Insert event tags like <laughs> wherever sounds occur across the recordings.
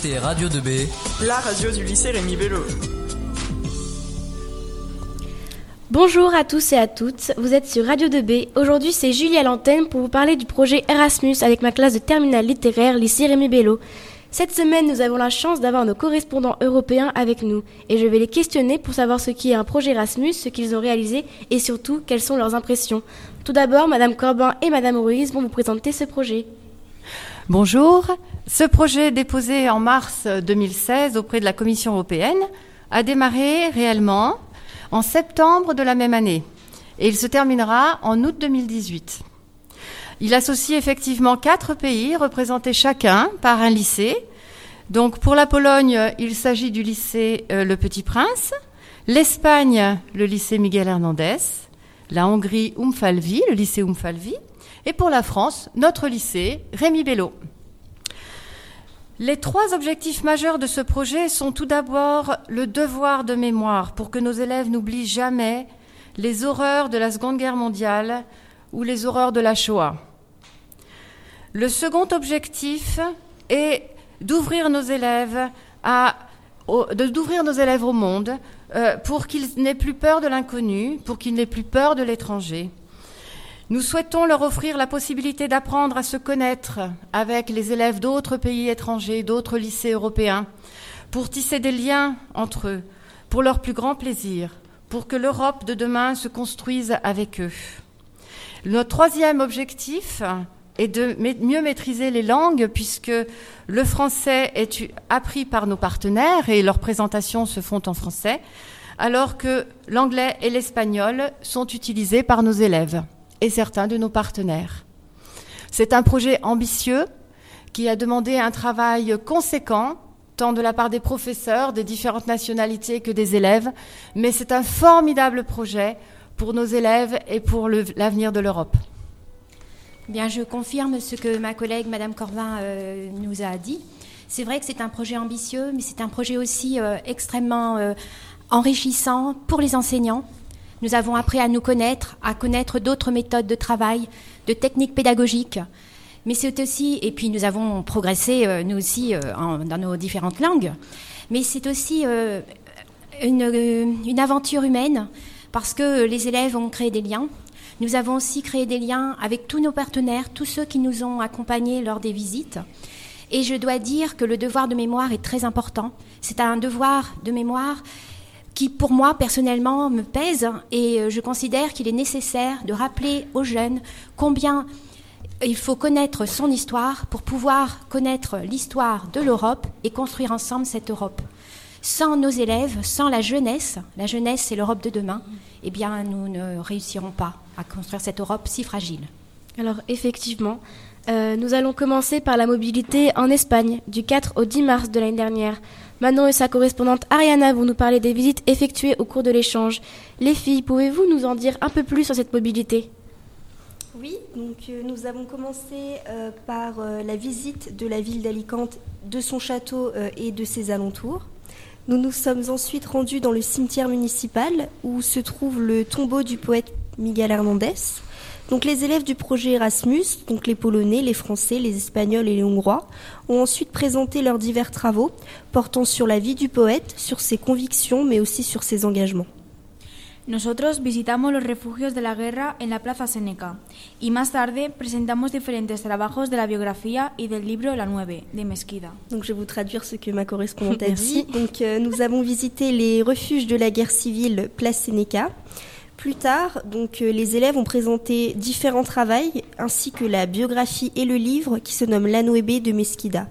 écoutez Radio 2B, la radio du lycée Rémi Bello. Bonjour à tous et à toutes, vous êtes sur Radio 2B. Aujourd'hui, c'est Julie à l'antenne pour vous parler du projet Erasmus avec ma classe de terminale littéraire lycée Rémi Bello. Cette semaine, nous avons la chance d'avoir nos correspondants européens avec nous et je vais les questionner pour savoir ce qui est un projet Erasmus, ce qu'ils ont réalisé et surtout quelles sont leurs impressions. Tout d'abord, Madame Corbin et Madame Ruiz vont vous présenter ce projet. Bonjour. Ce projet déposé en mars 2016 auprès de la Commission européenne a démarré réellement en septembre de la même année et il se terminera en août 2018. Il associe effectivement quatre pays représentés chacun par un lycée. Donc pour la Pologne, il s'agit du lycée euh, Le Petit Prince, l'Espagne, le lycée Miguel Hernandez, la Hongrie Umfalvi, le lycée Umfalvi, et pour la France, notre lycée Rémi Bello. Les trois objectifs majeurs de ce projet sont tout d'abord le devoir de mémoire pour que nos élèves n'oublient jamais les horreurs de la Seconde Guerre mondiale ou les horreurs de la Shoah. Le second objectif est d'ouvrir nos élèves au monde euh, pour qu'ils n'aient plus peur de l'inconnu, pour qu'ils n'aient plus peur de l'étranger. Nous souhaitons leur offrir la possibilité d'apprendre à se connaître avec les élèves d'autres pays étrangers, d'autres lycées européens, pour tisser des liens entre eux, pour leur plus grand plaisir, pour que l'Europe de demain se construise avec eux. Notre troisième objectif est de mieux maîtriser les langues, puisque le français est appris par nos partenaires et leurs présentations se font en français, alors que l'anglais et l'espagnol sont utilisés par nos élèves et certains de nos partenaires. C'est un projet ambitieux qui a demandé un travail conséquent, tant de la part des professeurs, des différentes nationalités que des élèves, mais c'est un formidable projet pour nos élèves et pour l'avenir de l'Europe. Je confirme ce que ma collègue Madame Corvin euh, nous a dit. C'est vrai que c'est un projet ambitieux, mais c'est un projet aussi euh, extrêmement euh, enrichissant pour les enseignants, nous avons appris à nous connaître, à connaître d'autres méthodes de travail, de techniques pédagogiques. Mais c'est aussi, et puis nous avons progressé, euh, nous aussi, euh, dans nos différentes langues. Mais c'est aussi euh, une, une, aventure humaine, parce que les élèves ont créé des liens. Nous avons aussi créé des liens avec tous nos partenaires, tous ceux qui nous ont accompagnés lors des visites. Et je dois dire que le devoir de mémoire est très important. C'est un devoir de mémoire qui pour moi personnellement me pèse et euh, je considère qu'il est nécessaire de rappeler aux jeunes combien il faut connaître son histoire pour pouvoir connaître l'histoire de l'Europe et construire ensemble cette Europe. Sans nos élèves, sans la jeunesse, la jeunesse c'est l'Europe de demain, eh bien nous ne réussirons pas à construire cette Europe si fragile. Alors effectivement, euh, nous allons commencer par la mobilité en Espagne du 4 au 10 mars de l'année dernière. Manon et sa correspondante Ariana vont nous parler des visites effectuées au cours de l'échange. Les filles, pouvez-vous nous en dire un peu plus sur cette mobilité? Oui, donc euh, nous avons commencé euh, par euh, la visite de la ville d'Alicante, de son château et de ses alentours. Nous nous sommes ensuite rendus dans le cimetière municipal où se trouve le tombeau du poète Miguel Hernandez. Donc les élèves du projet Erasmus, donc les Polonais, les Français, les Espagnols et les Hongrois, ont ensuite présenté leurs divers travaux portant sur la vie du poète, sur ses convictions, mais aussi sur ses engagements. Nosotros visitamos los refugios de la guerra en la Plaza Seneca y más tarde presentamos diferentes trabajos de la biografía y del libro La Nueve de Mesquida. Donc je vais vous traduire ce que ma correspondante a <laughs> dit. Donc euh, nous avons visité les refuges de la guerre civile Place Seneca. Plus tard, donc, euh, les élèves ont présenté différents travaux, ainsi que la biographie et le livre qui se nomme L'Anoébé de Mesquida.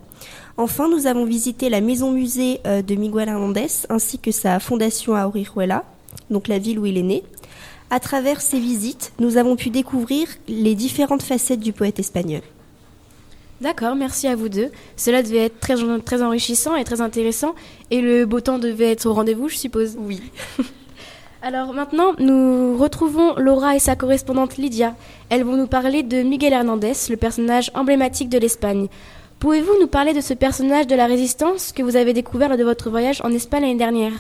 Enfin, nous avons visité la maison-musée euh, de Miguel Hernandez, ainsi que sa fondation à Orihuela, donc la ville où il est né. À travers ces visites, nous avons pu découvrir les différentes facettes du poète espagnol. D'accord, merci à vous deux. Cela devait être très, très enrichissant et très intéressant. Et le beau temps devait être au rendez-vous, je suppose. Oui. <laughs> Alors maintenant, nous retrouvons Laura et sa correspondante Lydia. Elles vont nous parler de Miguel Hernandez, le personnage emblématique de l'Espagne. Pouvez-vous nous parler de ce personnage de la résistance que vous avez découvert lors de votre voyage en Espagne l'année dernière?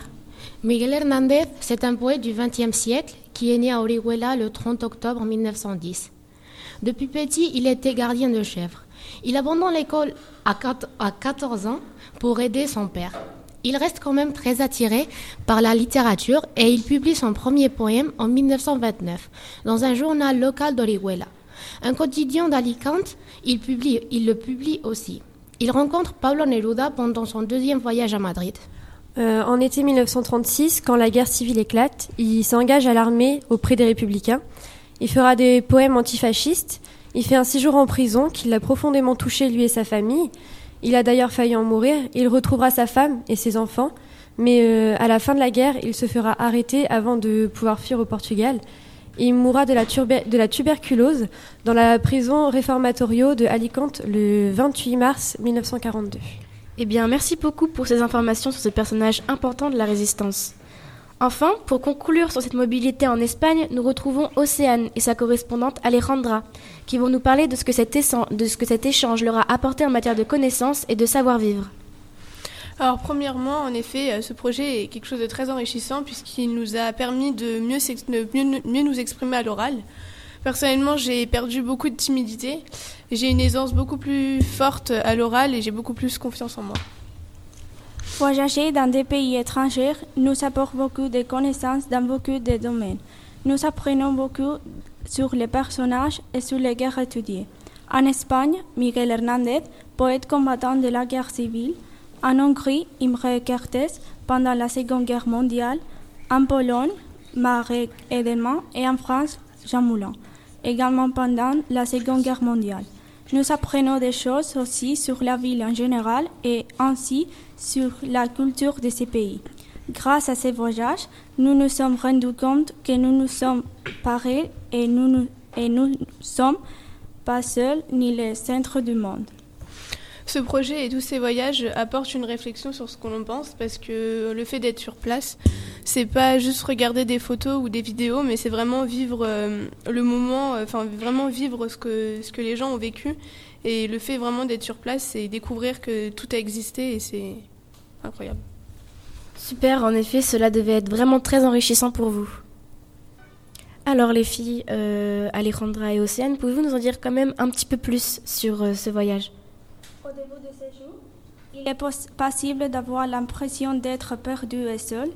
Miguel Hernandez, c'est un poète du XXe siècle qui est né à Orihuela le 30 octobre 1910. Depuis petit, il était gardien de chèvres. Il abandonne l'école à 14 ans pour aider son père. Il reste quand même très attiré par la littérature et il publie son premier poème en 1929 dans un journal local d'Orihuela. Un quotidien d'Alicante, il, le publie aussi. Il rencontre Pablo Neruda pendant son deuxième voyage à Madrid. Euh, en été 1936, quand la guerre civile éclate, il s'engage à l'armée auprès des républicains. Il fera des poèmes antifascistes. Il fait un séjour en prison qui l'a profondément touché lui et sa famille. Il a d'ailleurs failli en mourir. Il retrouvera sa femme et ses enfants. Mais euh, à la fin de la guerre, il se fera arrêter avant de pouvoir fuir au Portugal. Il mourra de la, de la tuberculose dans la prison Reformatorio de Alicante le 28 mars 1942. Eh bien, merci beaucoup pour ces informations sur ce personnage important de la résistance. Enfin, pour conclure sur cette mobilité en Espagne, nous retrouvons Océane et sa correspondante Alejandra, qui vont nous parler de ce que cet, échange leur a apporté en matière de connaissances et de savoir-vivre. Alors premièrement, en effet, euh, ce projet est quelque chose de très enrichissant puisqu'il nous a permis de mieux nous exprimer à l'oral. Personnellement, j'ai perdu beaucoup de timidité. J'ai une aisance beaucoup plus forte à l'oral et j'ai beaucoup plus confiance en moi. Voyager dans des pays étrangers nous apporte beaucoup de connaissances dans beaucoup de domaines. Nous apprenons beaucoup sur les personnages et sur les guerres étudiées. En Espagne, Miguel Hernández, poète combattant de la guerre civile. En Hongrie, Imre Kertész pendant la Seconde Guerre mondiale. En Pologne, Marek Edelman et en France, Jean Moulin également pendant la Seconde Guerre mondiale. Nous apprenons des choses aussi sur la ville en général et ainsi sur la culture de ces pays. Grâce à ces voyages, nous nous sommes rendus compte que nous nous sommes parés et nous ne et nous sommes pas seuls ni les centres du monde. Ce projet et tous ces voyages apportent une réflexion sur ce qu'on en pense parce que le fait d'être sur place, c'est pas juste regarder des photos ou des vidéos, mais c'est vraiment vivre euh, le moment, euh, enfin vraiment vivre ce que, ce que les gens ont vécu. Et le fait vraiment d'être sur place, c'est découvrir que tout a existé et c'est incroyable. Super, en effet, cela devait être vraiment très enrichissant pour vous. Alors les filles, euh, Alejandra et Océane, pouvez-vous nous en dire quand même un petit peu plus sur ce voyage? Au début de ce jour, il est possible d'avoir l'impression d'être perdu et seul,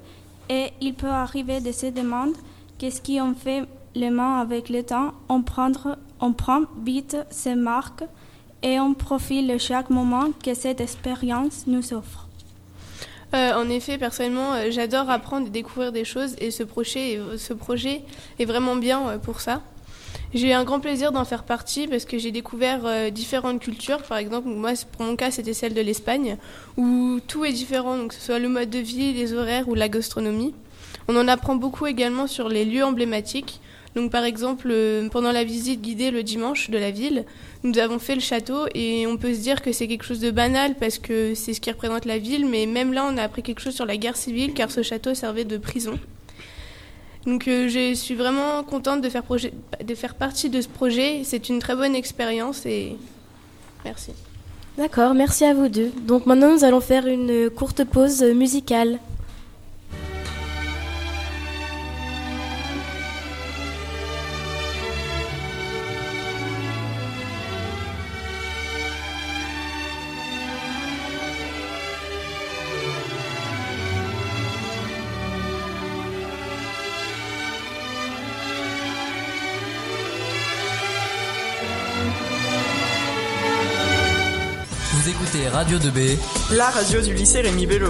et il peut arriver de se demander qu'est-ce qui en fait les mains avec le temps. On, prendre, on prend vite ses marques et on profite de chaque moment que cette expérience nous offre. Euh, en effet, personnellement, euh, j'adore apprendre et découvrir des choses et ce projet, est vraiment bien euh, pour ça. J'ai eu un grand plaisir d'en faire partie parce que j'ai découvert euh, différentes cultures. Par exemple, moi, pour mon cas, c'était celle de l'Espagne, où tout est différent, que ce soit le mode de vie, les horaires ou la gastronomie. On en apprend beaucoup également sur les lieux emblématiques. Donc, par exemple, euh, pendant la visite guidée le dimanche de la ville, nous avons fait le château et on peut se dire que c'est quelque chose de banal parce que c'est ce qui représente la ville, mais même là, on a appris quelque chose sur la guerre civile car ce château servait de prison. Donc euh, je suis vraiment contente de faire, projet, de faire partie de ce projet. C'est une très bonne expérience et merci. D'accord, merci à vous deux. Donc maintenant nous allons faire une courte pause musicale. Radio 2B, la radio du lycée Rémi Bello.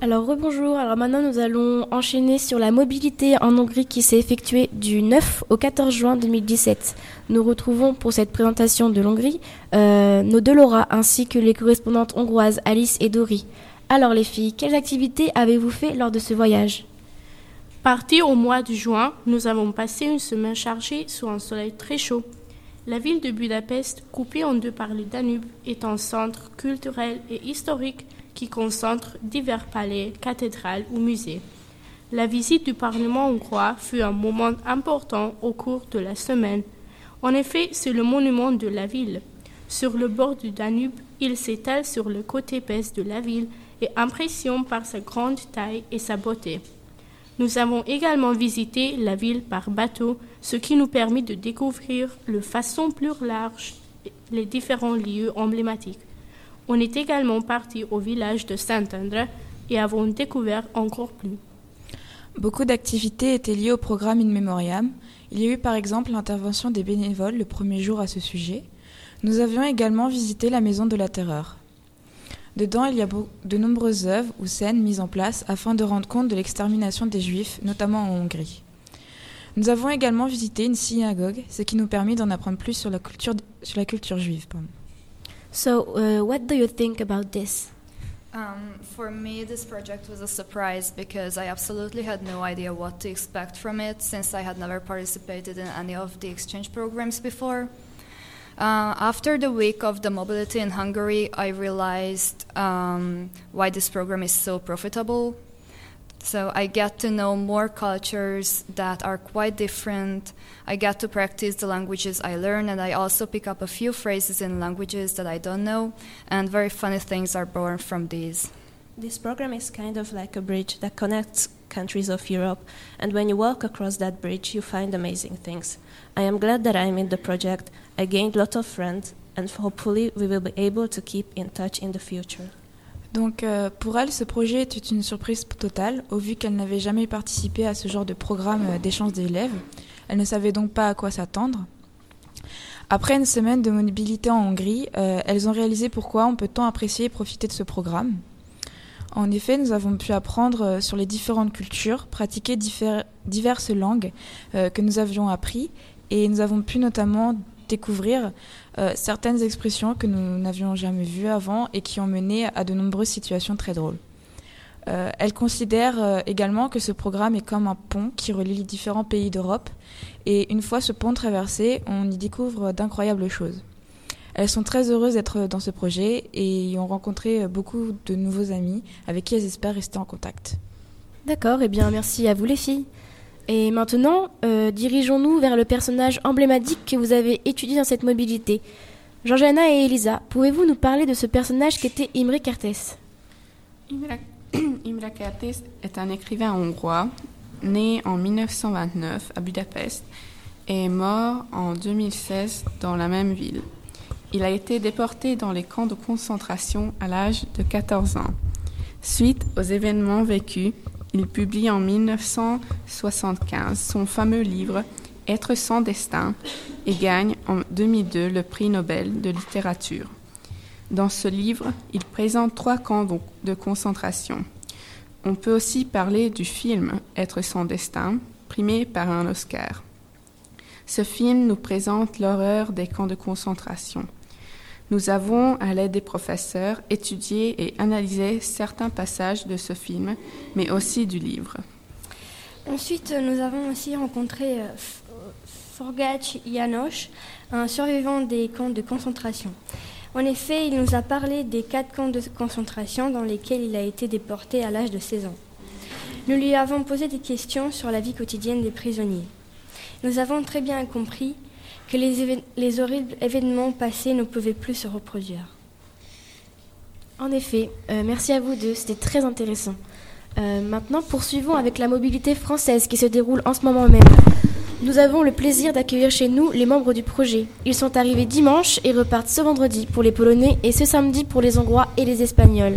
Alors rebonjour, alors maintenant nous allons enchaîner sur la mobilité en Hongrie qui s'est effectuée du 9 au 14 juin 2017. Nous retrouvons pour cette présentation de l'Hongrie euh, nos deux Laura ainsi que les correspondantes hongroises Alice et Dori. Alors les filles, quelles activités avez-vous fait lors de ce voyage? Parti au mois de juin, nous avons passé une semaine chargée sous un soleil très chaud. La ville de Budapest, coupée en deux par le Danube, est un centre culturel et historique qui concentre divers palais, cathédrales ou musées. La visite du Parlement hongrois fut un moment important au cours de la semaine. En effet, c'est le monument de la ville. Sur le bord du Danube, il s'étale sur le côté est de la ville et impressionne par sa grande taille et sa beauté. Nous avons également visité la ville par bateau, ce qui nous permet de découvrir de façon plus large les différents lieux emblématiques. On est également parti au village de Saint-André et avons découvert encore plus. Beaucoup d'activités étaient liées au programme In Memoriam. Il y a eu par exemple l'intervention des bénévoles le premier jour à ce sujet. Nous avions également visité la Maison de la Terreur. Dedans, il y a de nombreuses œuvres ou scènes mises en place afin de rendre compte de l'extermination des Juifs, notamment en Hongrie. Nous avons également visité une synagogue, ce qui nous permet d'en apprendre plus sur la culture, sur la culture juive. Pardon. So, uh, what do you think about this? Um, for me, this project was a surprise because I absolutely had no idea what to expect from it since I had never participated in any of the exchange programs before. Uh, after the week of the mobility in Hungary, I realized um, why this program is so profitable. So I get to know more cultures that are quite different. I get to practice the languages I learn, and I also pick up a few phrases in languages that I don't know, and very funny things are born from these. This program is kind of like a bridge that connects countries of Europe, and when you walk across that bridge, you find amazing things. I am glad that I'm in the project. I gained lot of friends, and hopefully, we will be able to keep in touch in the future. Donc euh, pour elle, ce projet était une surprise totale, au vu qu'elle n'avait jamais participé à ce genre de programme euh, d'échange d'élèves. Elle ne savait donc pas à quoi s'attendre. Après une semaine de mobilité en Hongrie, euh, elles ont réalisé pourquoi on peut tant apprécier et profiter de ce programme. En effet, nous avons pu apprendre sur les différentes cultures, pratiquer diverses langues que nous avions appris et nous avons pu notamment découvrir euh, certaines expressions que nous n'avions jamais vues avant et qui ont mené à de nombreuses situations très drôles. Euh, elle considère euh, également que ce programme est comme un pont qui relie les différents pays d'Europe et une fois ce pont traversé, on y découvre d'incroyables choses. Elles sont très heureuses d'être dans ce projet et y ont rencontré beaucoup de nouveaux amis avec qui elles espèrent rester en contact. D'accord, et eh bien merci à vous les filles. Et maintenant, euh, dirigeons-nous vers le personnage emblématique que vous avez étudié dans cette mobilité. Georgiana et Elisa, pouvez-vous nous parler de ce personnage qu'était Imre Kertész? <clears throat> Imre Kertész est un écrivain hongrois né en 1929 à Budapest et mort en 2016 dans la même ville. Il a été déporté dans les camps de concentration à l'âge de 14 ans. Suite aux événements vécus, il publie en 1975 son fameux livre Être sans destin et gagne en 2002 le prix Nobel de littérature. Dans ce livre, il présente trois camps de concentration. On peut aussi parler du film Être sans destin, primé par un Oscar. Ce film nous présente l'horreur des camps de concentration. Nous avons, à l'aide des professeurs, étudié et analysé certains passages de ce film, mais aussi du livre. Ensuite, nous avons aussi rencontré euh, Forgach Janosch, un survivant des camps de concentration. En effet, il nous a parlé des quatre camps de concentration dans lesquels il a été déporté à l'âge de 16 ans. Nous lui avons posé des questions sur la vie quotidienne des prisonniers. Nous avons très bien compris que les, horribles événements passés ne pouvaient plus se reproduire. En effet, euh, merci à vous deux, c'était très intéressant. Euh, maintenant, poursuivons avec la mobilité française qui se déroule en ce moment même. Nous avons le plaisir d'accueillir chez nous les membres du projet. Ils sont arrivés dimanche et repartent ce vendredi pour les Polonais et ce samedi pour les Hongrois et les Espagnols.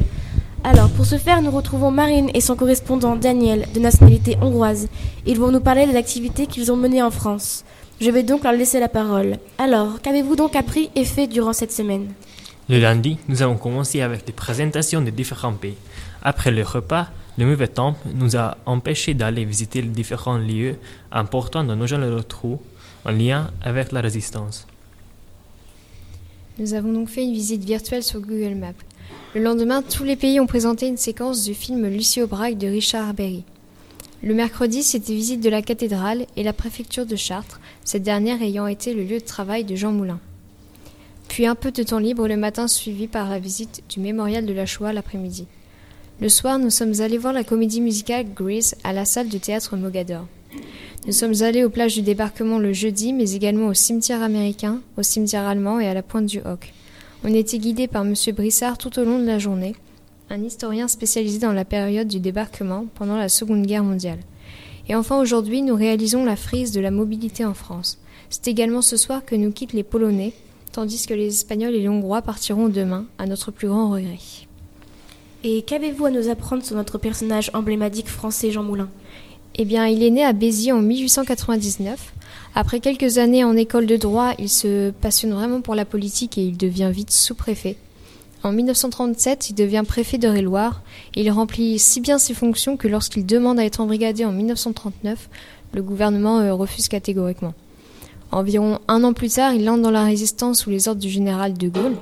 Alors, pour ce faire, nous retrouvons Marine et son correspondant Daniel, de nationalité hongroise. Ils vont nous parler des activités qu'ils ont menées en France. Je vais donc leur laisser la parole. Alors, qu'avez-vous donc appris et fait durant cette semaine Le lundi, nous avons commencé avec des présentations de différents pays. Après le repas, le mauvais temps nous a empêchés d'aller visiter les différents lieux importants dans nos jeunes retrous en lien avec la résistance. Nous avons donc fait une visite virtuelle sur Google Maps. Le lendemain, tous les pays ont présenté une séquence du film Lucie Aubrac de Richard Berry. Le mercredi, c'était visite de la cathédrale et la préfecture de Chartres, cette dernière ayant été le lieu de travail de Jean Moulin. Puis un peu de temps libre le matin suivi par la visite du mémorial de la Shoah l'après-midi. Le soir, nous sommes allés voir la comédie musicale Grease à la salle de théâtre Mogador. Nous sommes allés aux plages du débarquement le jeudi, mais également au cimetière américain, au cimetière allemand et à la pointe du Hoc. On était guidés par M. Brissard tout au long de la journée, un historien spécialisé dans la période du débarquement pendant la Seconde Guerre mondiale. Et enfin aujourd'hui, nous réalisons la frise de la mobilité en France. C'est également ce soir que nous quittent les Polonais, tandis que les Espagnols et les Hongrois partiront demain, à notre plus grand regret. Et qu'avez-vous à nous apprendre sur notre personnage emblématique français Jean Moulin? Eh bien, il est né à Béziers en 1899. Après quelques années en école de droit, il se passionne vraiment pour la politique et il devient vite sous-préfet. En 1937, il devient préfet de loire et il remplit si bien ses fonctions que lorsqu'il demande à être embrigadé en 1939, le gouvernement euh, refuse catégoriquement. Environ un an plus tard, il entre dans la résistance sous les ordres du général de Gaulle.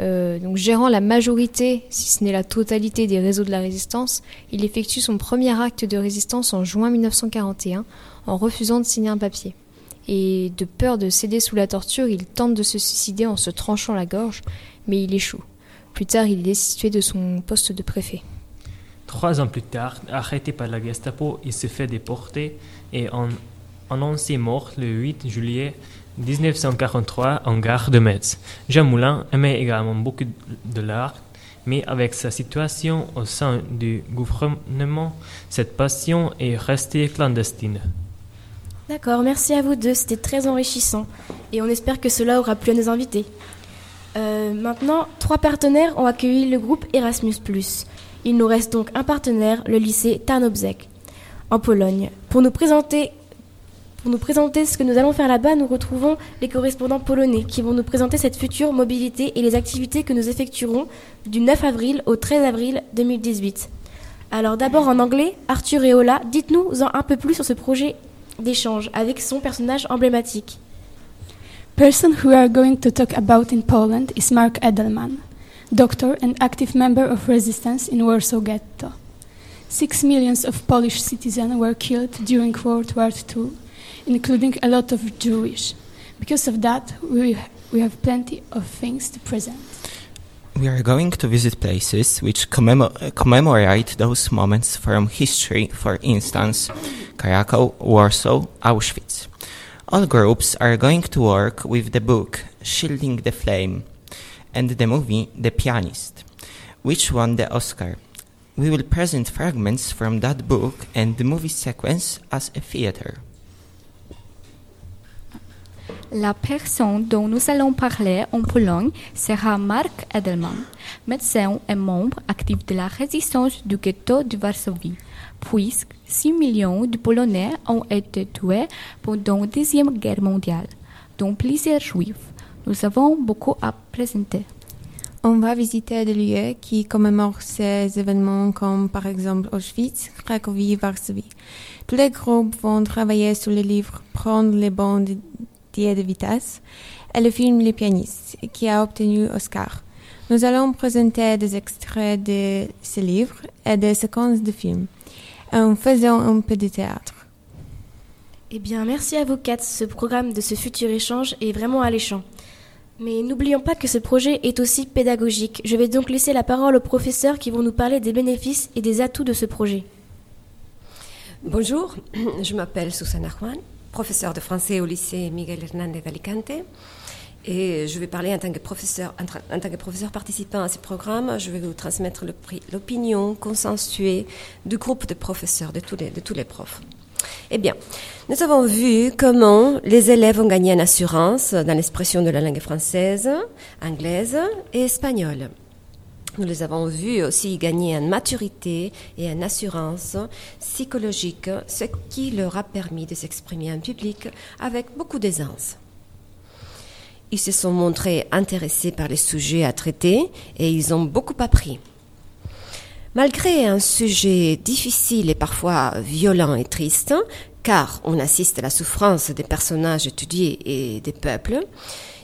Euh, donc, gérant la majorité, si ce n'est la totalité des réseaux de la résistance, il effectue son premier acte de résistance en juin 1941 en refusant de signer un papier. Et de peur de céder sous la torture, il tente de se suicider en se tranchant la gorge, mais il échoue. Plus tard, il est destitué de son poste de préfet. Trois ans plus tard, arrêté par la Gestapo, il se fait déporter et en annoncé mort le 8 juillet 1943 en gare de Metz. Jean Moulin aimait également beaucoup de l'art, mais avec sa situation au sein du gouvernement, cette passion est restée clandestine. D'accord, merci à vous deux, c'était très enrichissant et on espère que cela aura plu à nos invités. Euh, maintenant, trois partenaires ont accueilli le groupe Erasmus. Il nous reste donc un partenaire, le lycée Tarnobrzeg, en Pologne. Pour nous présenter ce que nous allons faire là-bas, nous retrouvons les correspondants polonais qui vont nous présenter cette future mobilité et les activités que nous effectuerons du 9 avril au 13 avril 2018. Alors d'abord en anglais, Arthur et Ola, dites-nous un peu plus sur ce projet d'échange avec son personnage emblématique. Person who we are going to talk about in Poland is Mark Edelman, doctor and active member of resistance in Warsaw Ghetto. Six millions of Polish citizens were killed during World War II, including a lot of Jewish. Because of that, we, we have plenty of things to present. We are going to visit places which commemo- commemorate those moments from history, for instance, Krakow, Warsaw, Auschwitz. All groups are going to work with the book Shielding the Flame and the movie The Pianist, which won the Oscar. We will present fragments from that book and the movie sequence as a theater. La personne dont nous allons parler en Pologne sera Mark Edelman, médecin et membre actif de la résistance du ghetto de Varsovie puisque 6 millions de Polonais ont été tués pendant la Deuxième Guerre mondiale, dont plusieurs juifs. Nous avons beaucoup à présenter. On va visiter des lieux qui commémorent ces événements comme par exemple Auschwitz, Cracovie, Varsovie. Tous les groupes vont travailler sur les livres Prendre les bandes de vitesse et le film Les pianistes qui a obtenu Oscar. Nous allons présenter des extraits de ces livres et des séquences de films en faisant un peu de théâtre. Eh bien, merci à vous quatre. Ce programme de ce futur échange est vraiment alléchant. Mais n'oublions pas que ce projet est aussi pédagogique. Je vais donc laisser la parole aux professeurs qui vont nous parler des bénéfices et des atouts de ce projet. Bonjour, <clears throat> je m'appelle Susana Juan, professeure de français au lycée Miguel Hernández d'Alicante. Et je vais parler en tant que professeur, en tant que professeur participant à ce programme. Je vais vous transmettre l'opinion consensuée du groupe de professeurs, de tous les, de tous les profs. Eh bien, nous avons vu comment les élèves ont gagné en assurance dans l'expression de la langue française, anglaise et espagnole. Nous les avons vus aussi gagner en maturité et en assurance psychologique, ce qui leur a permis de s'exprimer en public avec beaucoup d'aisance. Ils se sont montrés intéressés par les sujets à traiter et ils ont beaucoup appris. Malgré un sujet difficile et parfois violent et triste, car on assiste à la souffrance des personnages étudiés et des peuples,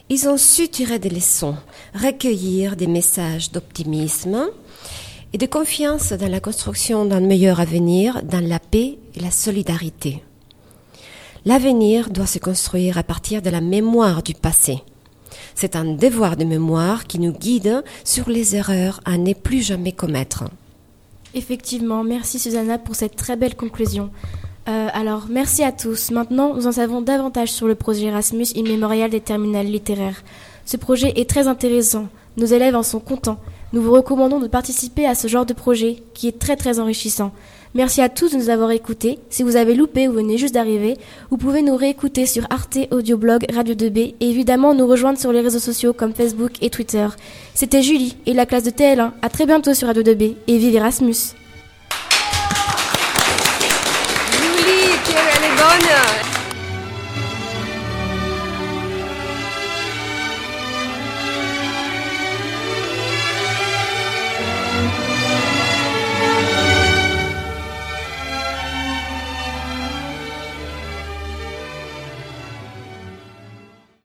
ils ont su tirer des leçons, recueillir des messages d'optimisme et de confiance dans la construction d'un meilleur avenir, dans la paix et la solidarité. L'avenir doit se construire à partir de la mémoire du passé c'est un devoir de mémoire qui nous guide sur les erreurs à ne plus jamais commettre. Effectivement, merci Susanna pour cette très belle conclusion. Euh, alors, merci à tous. Maintenant, nous en savons davantage sur le projet Erasmus immémorial des terminales littéraires. Ce projet est très intéressant. Nos élèves en sont contents. Nous vous recommandons de participer à ce genre de projet qui est très très enrichissant. Merci à tous de nous avoir écoutés. Si vous avez loupé ou venez juste d'arriver, vous pouvez nous réécouter sur Arte Audioblog Radio 2B et évidemment nous rejoindre sur les réseaux sociaux comme Facebook et Twitter. C'était Julie et la classe de TL1. À très bientôt sur Radio 2B et vive Erasmus!